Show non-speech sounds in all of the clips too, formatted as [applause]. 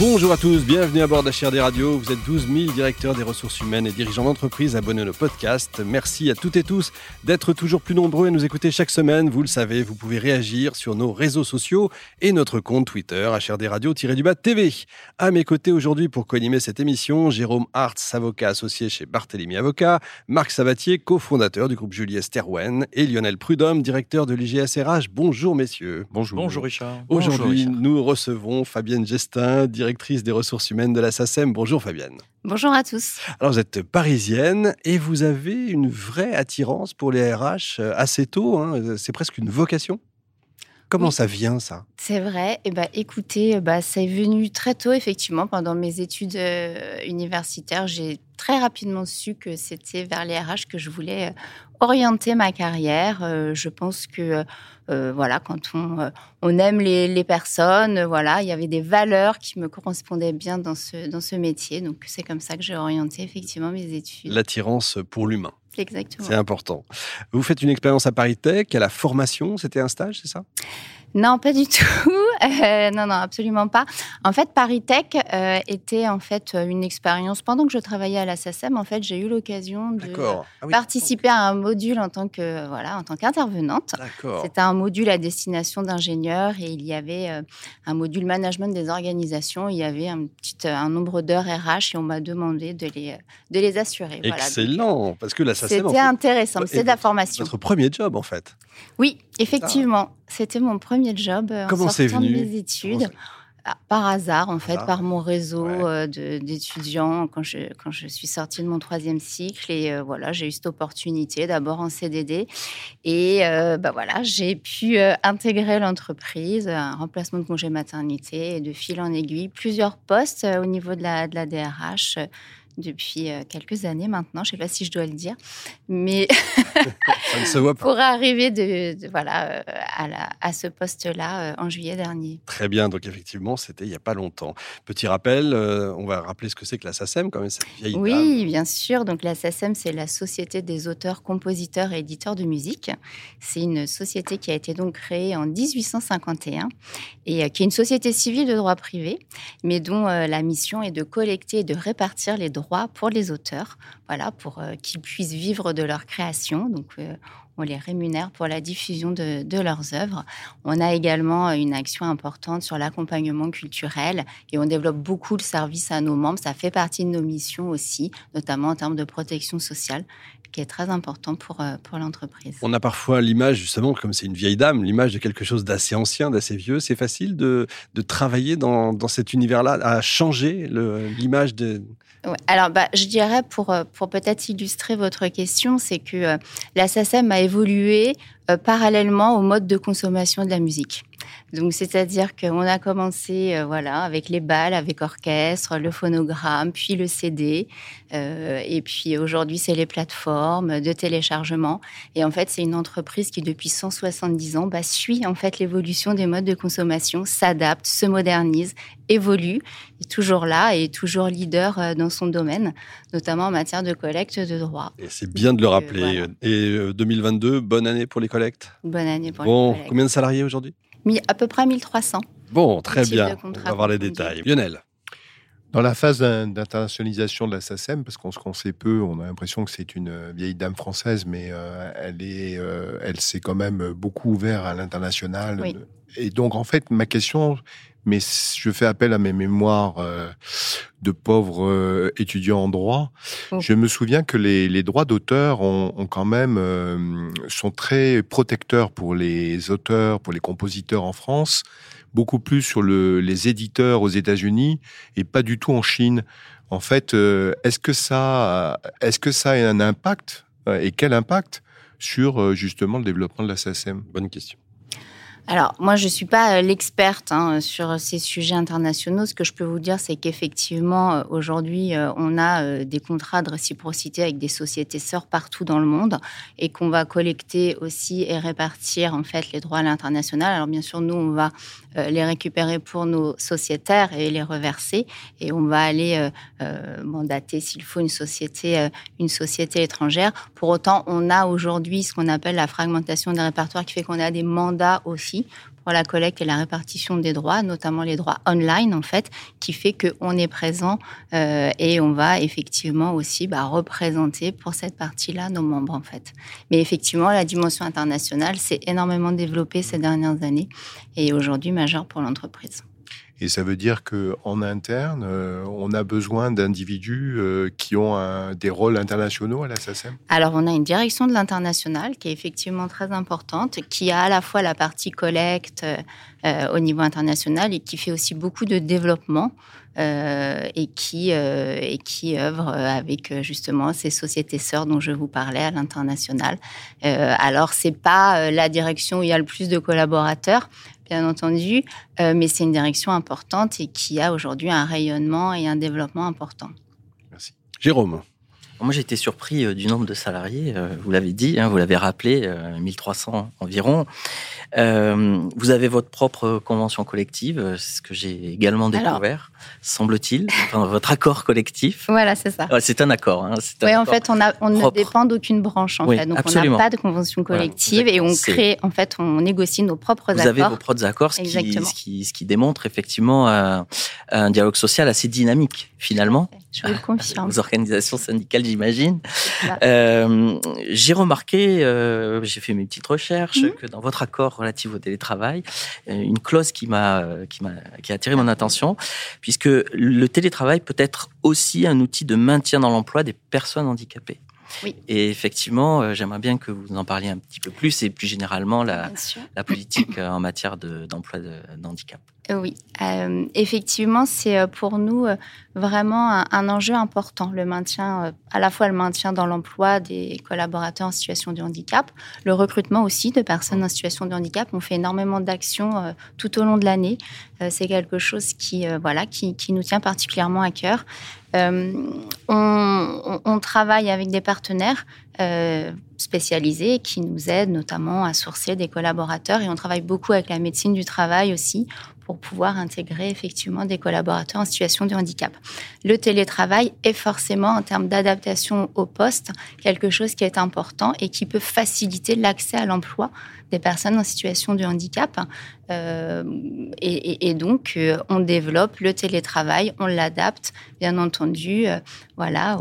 Bonjour à tous, bienvenue à bord d'HRD Radio. Vous êtes 12 000 directeurs des ressources humaines et dirigeants d'entreprise abonnés à nos podcasts. Merci à toutes et tous d'être toujours plus nombreux à nous écouter chaque semaine. Vous le savez, vous pouvez réagir sur nos réseaux sociaux et notre compte Twitter, HRD Radio-du-bas TV. À mes côtés aujourd'hui pour co-animer cette émission, Jérôme Hartz, avocat associé chez Barthélemy Avocat, Marc Sabatier, cofondateur du groupe Julie Sterwen et Lionel Prudhomme, directeur de l'IGSRH. Bonjour messieurs. Bonjour. Bonjour Richard. Aujourd'hui, nous recevons Fabienne Gestin, directrice des ressources humaines de la SACEM. Bonjour Fabienne. Bonjour à tous. Alors vous êtes parisienne et vous avez une vraie attirance pour les RH euh, assez tôt. Hein. C'est presque une vocation. Comment ça vient ça? C'est vrai. Et eh ben, écoutez, bah, ça est venu très tôt effectivement pendant mes études euh, universitaires. J'ai très rapidement su que c'était vers les RH que je voulais euh, orienter ma carrière. Euh, je pense que euh, voilà, quand on, on aime les, personnes, voilà, il y avait des valeurs qui me correspondaient bien dans ce, dans ce métier. Donc c'est comme ça que j'ai orienté effectivement mes études. L'attirance pour l'humain. Exactement. C'est important. Vous faites une expérience à Paris Tech, à la formation, c'était un stage, c'est ça? Non, pas du [laughs] tout. Euh, non, non, absolument pas. En fait, Paris Tech euh, était en fait une expérience. Pendant que je travaillais à la SACEM, en fait, j'ai eu l'occasion de ah participer à un module en tant que voilà, en tant qu'intervenante. C'était un module à destination d'ingénieurs et il y avait euh, un module management des organisations. Il y avait un petit un nombre d'heures RH et on m'a demandé de les de les assurer. Excellent, parce que la SACEM. C'était intéressant. C'est de la formation. Votre premier job, en fait. Oui, effectivement, c'était mon premier job euh, en sortant de mes études. Ah, par hasard, en fait, par mon réseau euh, d'étudiants quand je, quand je suis sortie de mon troisième cycle. Et euh, voilà, j'ai eu cette opportunité, d'abord en CDD. Et bah voilà, j'ai pu intégrer l'entreprise, un remplacement de congé maternité, et de fil en aiguille, plusieurs postes au niveau de la, de la DRH depuis euh, quelques années maintenant. Je ne sais pas si je dois le dire, mais [laughs] pour arriver de, voilà euh, à, à ce poste-là euh, en juillet dernier. Très bien. Donc effectivement, c'était il n'y a pas longtemps. Petit rappel, on va rappeler ce que c'est que la SACEM, quand même cette vieille Oui, bien sûr. Donc la SACEM, c'est la Société des auteurs, compositeurs et éditeurs de musique. C'est une société qui a été donc créée en 1851 et qui est une société civile de droit privé, mais dont la mission est de collecter et de répartir les droits pour les auteurs, voilà, pour euh, qu'ils puissent vivre de leur création. Donc, euh, on les rémunère pour la diffusion de, leurs œuvres. On a également une action importante sur l'accompagnement culturel et on développe beaucoup le service à nos membres. Ça fait partie de nos missions aussi, notamment en termes de protection sociale qui est très important pour, euh, pour l'entreprise. On a parfois l'image, justement, comme c'est une vieille dame, l'image de quelque chose d'assez ancien, d'assez vieux. C'est facile de, de travailler dans, dans cet univers-là, à changer l'image de... Alors, bah, je dirais, pour, euh, pour peut-être illustrer votre question, c'est que euh, la SACEM a évolué euh, parallèlement au mode de consommation de la musique. Donc, c'est-à-dire qu'on a commencé, euh, voilà, avec les balles, avec orchestre, le phonogramme, puis le CD, euh, et puis aujourd'hui, c'est les plateformes de téléchargement. Et en fait, c'est une entreprise qui, depuis 170 ans, bah, suit en fait l'évolution des modes de consommation, s'adapte, se modernise, évolue, est toujours là et toujours leader dans son domaine, notamment en matière de collecte de droits. Et c'est bien de le rappeler. Et 2022, bonne année pour les collectes. Bonne année pour bon, les collectes. Combien de salariés aujourd'hui? À peu près 1300. Bon, très bien. On va voir les détails. Lionel dans la phase d'internationalisation de la SACEM, parce qu'on se connaît peu, on a l'impression que c'est une vieille dame française, mais euh, elle est, euh, elle s'est quand même beaucoup ouverte à l'international. Et donc, en fait, ma question, mais je fais appel à mes mémoires euh, de pauvres euh, étudiants en droit. Oh. Je me souviens que les, les droits d'auteur ont, ont, quand même euh, sont très protecteurs pour les auteurs, pour les compositeurs en France, beaucoup plus sur le, les éditeurs aux États-Unis et pas du tout en Chine. En fait, est-ce que ça, est-ce que ça a un impact et quel impact sur justement le développement de la SACEM Bonne question. Alors, moi, je ne suis pas euh, l'experte hein, sur ces sujets internationaux. Ce que je peux vous dire, c'est qu'effectivement, euh, aujourd'hui, euh, on a des contrats de réciprocité avec des sociétés sœurs partout dans le monde et qu'on va collecter aussi et répartir, en fait, les droits à l'international. Alors, bien sûr, nous, on va les récupérer pour nos sociétaires et les reverser. Et on va aller mandater, s'il faut, une société, une société étrangère. Pour autant, on a aujourd'hui ce qu'on appelle la fragmentation des répertoires qui fait qu'on a des mandats aussi pour la collecte et la répartition des droits, notamment les droits online en fait, qui fait qu'on est présent euh, et on va effectivement aussi bah, représenter pour cette partie-là nos membres en fait. Mais effectivement, la dimension internationale s'est énormément développée ces dernières années et aujourd'hui majeure pour l'entreprise. Et ça veut dire qu'en interne, euh, on a besoin d'individus euh, qui ont des rôles internationaux à la Alors, on a une direction de l'international qui est effectivement très importante, qui a à la fois la partie collecte euh, au niveau international et qui fait aussi beaucoup de développement. et qui et qui œuvre avec justement ces sociétés sœurs dont je vous parlais à l'international. alors c'est pas la direction où il y a le plus de collaborateurs, bien entendu, euh, mais c'est une direction importante et qui a aujourd'hui un rayonnement et un développement important. Merci. Jérôme. Moi, j'ai été surpris euh, du nombre de salariés. Euh, vous l'avez dit, hein, vous l'avez rappelé, 1300 environ. vous avez votre propre convention collective, c'est ce que j'ai également découvert, semble-t-il. Enfin, votre accord collectif. Voilà, c'est ça. c'est un accord. Hein, oui, en fait, on, a, on ne dépend d'aucune branche. En fait. Donc, on n'a pas de convention collective et on crée, en fait, on négocie nos propres accords. Vous avez vos propres accords, ce qui, ce qui, démontre effectivement un, un dialogue social assez dynamique, finalement. Je le confirme. Aux organisations syndicales, j'imagine. Euh, j'ai remarqué, euh, j'ai fait mes petites recherches, mhm. que dans votre accord relatif au télétravail, euh, une clause qui m'a qui m'a qui a attiré mon attention, puisque le télétravail peut être aussi un outil de maintien dans l'emploi des personnes handicapées. Oui. Et effectivement, j'aimerais bien que vous en parliez un petit peu plus et plus généralement la, la politique en matière d'emploi de, handicap. Oui, euh, effectivement, c'est euh, pour nous euh, vraiment un, enjeu important, le maintien, à la fois le maintien dans l'emploi des collaborateurs en situation de handicap, le recrutement aussi de personnes en situation de handicap. On fait énormément d'actions tout au long de l'année. c'est quelque chose qui, voilà, qui, qui, nous tient particulièrement à cœur. On, on, travaille avec des partenaires spécialisés qui nous aident notamment à sourcer des collaborateurs et on travaille beaucoup avec la médecine du travail aussi pour pouvoir intégrer effectivement des collaborateurs en situation de handicap. Le télétravail est forcément, en termes d'adaptation au poste, quelque chose qui est important et qui peut faciliter l'accès à l'emploi des personnes en situation de handicap. Euh, et, donc, euh, on développe le télétravail, on l'adapte, bien entendu, euh, voilà,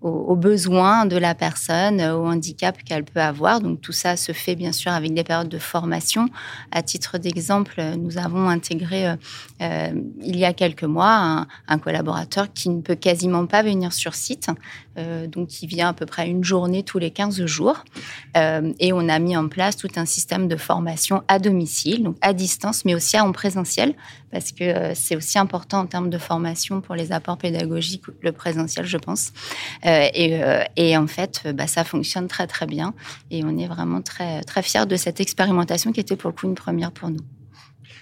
aux, besoins de la personne, au handicap qu'elle peut avoir. Donc, tout ça se fait bien sûr avec des périodes de formation. À titre d'exemple, nous avons intégré il y a quelques mois un, collaborateur qui ne peut quasiment pas venir sur site, donc qui vient à peu près une journée tous les 15 jours. et on a mis en place tout un système de formation à domicile, donc à distance, mais aussi en présentiel, parce que euh, c'est aussi important en termes de formation pour les apports pédagogiques, le présentiel, je pense. Euh, euh, et, en fait, bah, ça fonctionne très très bien, et on est vraiment très très fiers de cette expérimentation qui était pour le coup une première pour nous.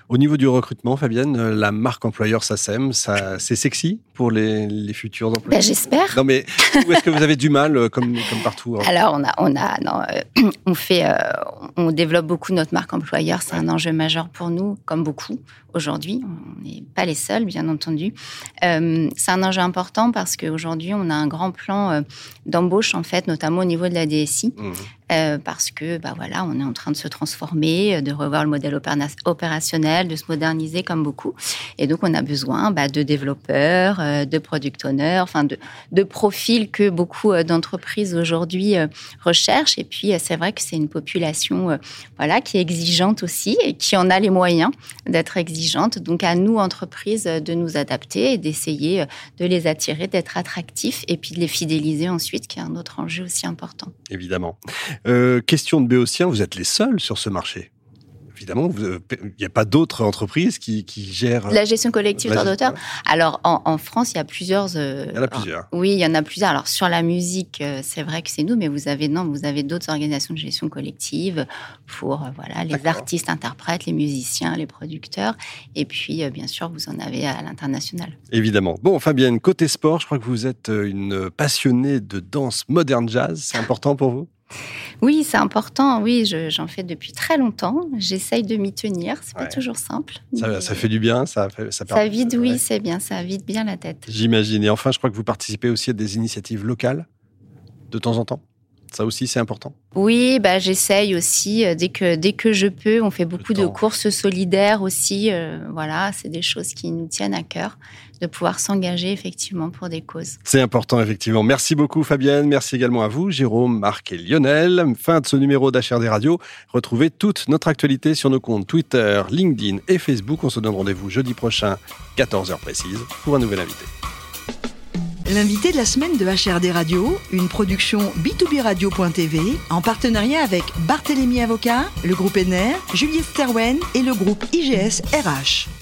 Au niveau du recrutement, Fabienne, la marque employeur SACEM, ça, c'est sexy pour les, futurs employés ben, J'espère. Non, mais où est-ce que vous avez du mal, euh, comme, comme partout hein? Alors, on a, on a, non, euh, [clears throat] on fait, euh, on développe beaucoup notre marque employeur. C'est un enjeu majeur pour nous, comme beaucoup aujourd'hui. On n'est pas les seuls, bien entendu. c'est un enjeu important parce qu'aujourd'hui, on a un grand plan d'embauche, en fait, notamment au niveau de la DSI. Mmh. Parce que bah voilà, on est en train de se transformer, de revoir le modèle opérationnel, de se moderniser comme beaucoup. Et donc, on a besoin bah, de développeurs, euh, de product owners, enfin de, profils que beaucoup euh, d'entreprises aujourd'hui euh, recherchent. Et puis, c'est vrai que c'est une population voilà, qui est exigeante aussi et qui en a les moyens d'être exigeante. Donc, à nous, entreprises, de nous adapter et d'essayer de les attirer, d'être attractifs et puis de les fidéliser ensuite, qui est un autre enjeu aussi important. Évidemment. Question de Béotien, vous êtes les seuls sur ce marché évidemment, il n'y a pas d'autres entreprises qui, gèrent. La gestion collective droit d'auteur. Alors, en, France, il y a plusieurs. il y en a plusieurs. oui, il y en a plusieurs. Alors, sur la musique, c'est vrai que c'est nous, mais vous avez, non, vous avez d'autres organisations de gestion collective pour voilà, les artistes, interprètes, les musiciens, les producteurs. Et puis, bien sûr, vous en avez à l'international. Évidemment. Bon, Fabienne, côté sport, je crois que vous êtes une passionnée de danse moderne jazz. C'est important pour vous? Oui, c'est important. Oui, j'en fais depuis très longtemps. J'essaye de m'y tenir. C'est pas toujours simple. Ça, fait du bien. Ça, ça, ça vide, oui, c'est bien. Ça vide bien la tête. J'imagine. Et enfin, je crois que vous participez aussi à des initiatives locales de temps en temps. Ça aussi, c'est important. Oui, bah, j'essaye aussi euh, dès que, dès que je peux. On fait beaucoup de courses solidaires aussi. Euh, voilà, c'est des choses qui nous tiennent à cœur de pouvoir s'engager effectivement pour des causes. C'est important, effectivement. Merci beaucoup, Fabienne. Merci également à vous, Jérôme, Marc et Lionel. Fin de ce numéro d'HRD Radio. Retrouvez toute notre actualité sur nos comptes Twitter, LinkedIn et Facebook. On se donne rendez-vous jeudi prochain, 14h précise, pour un nouvel invité. L'invité de la semaine de HRD Radio, une production b2b-radio.tv en partenariat avec Barthélémy Avocat, le groupe NR, Juliette Sterwen et le groupe IGS RH.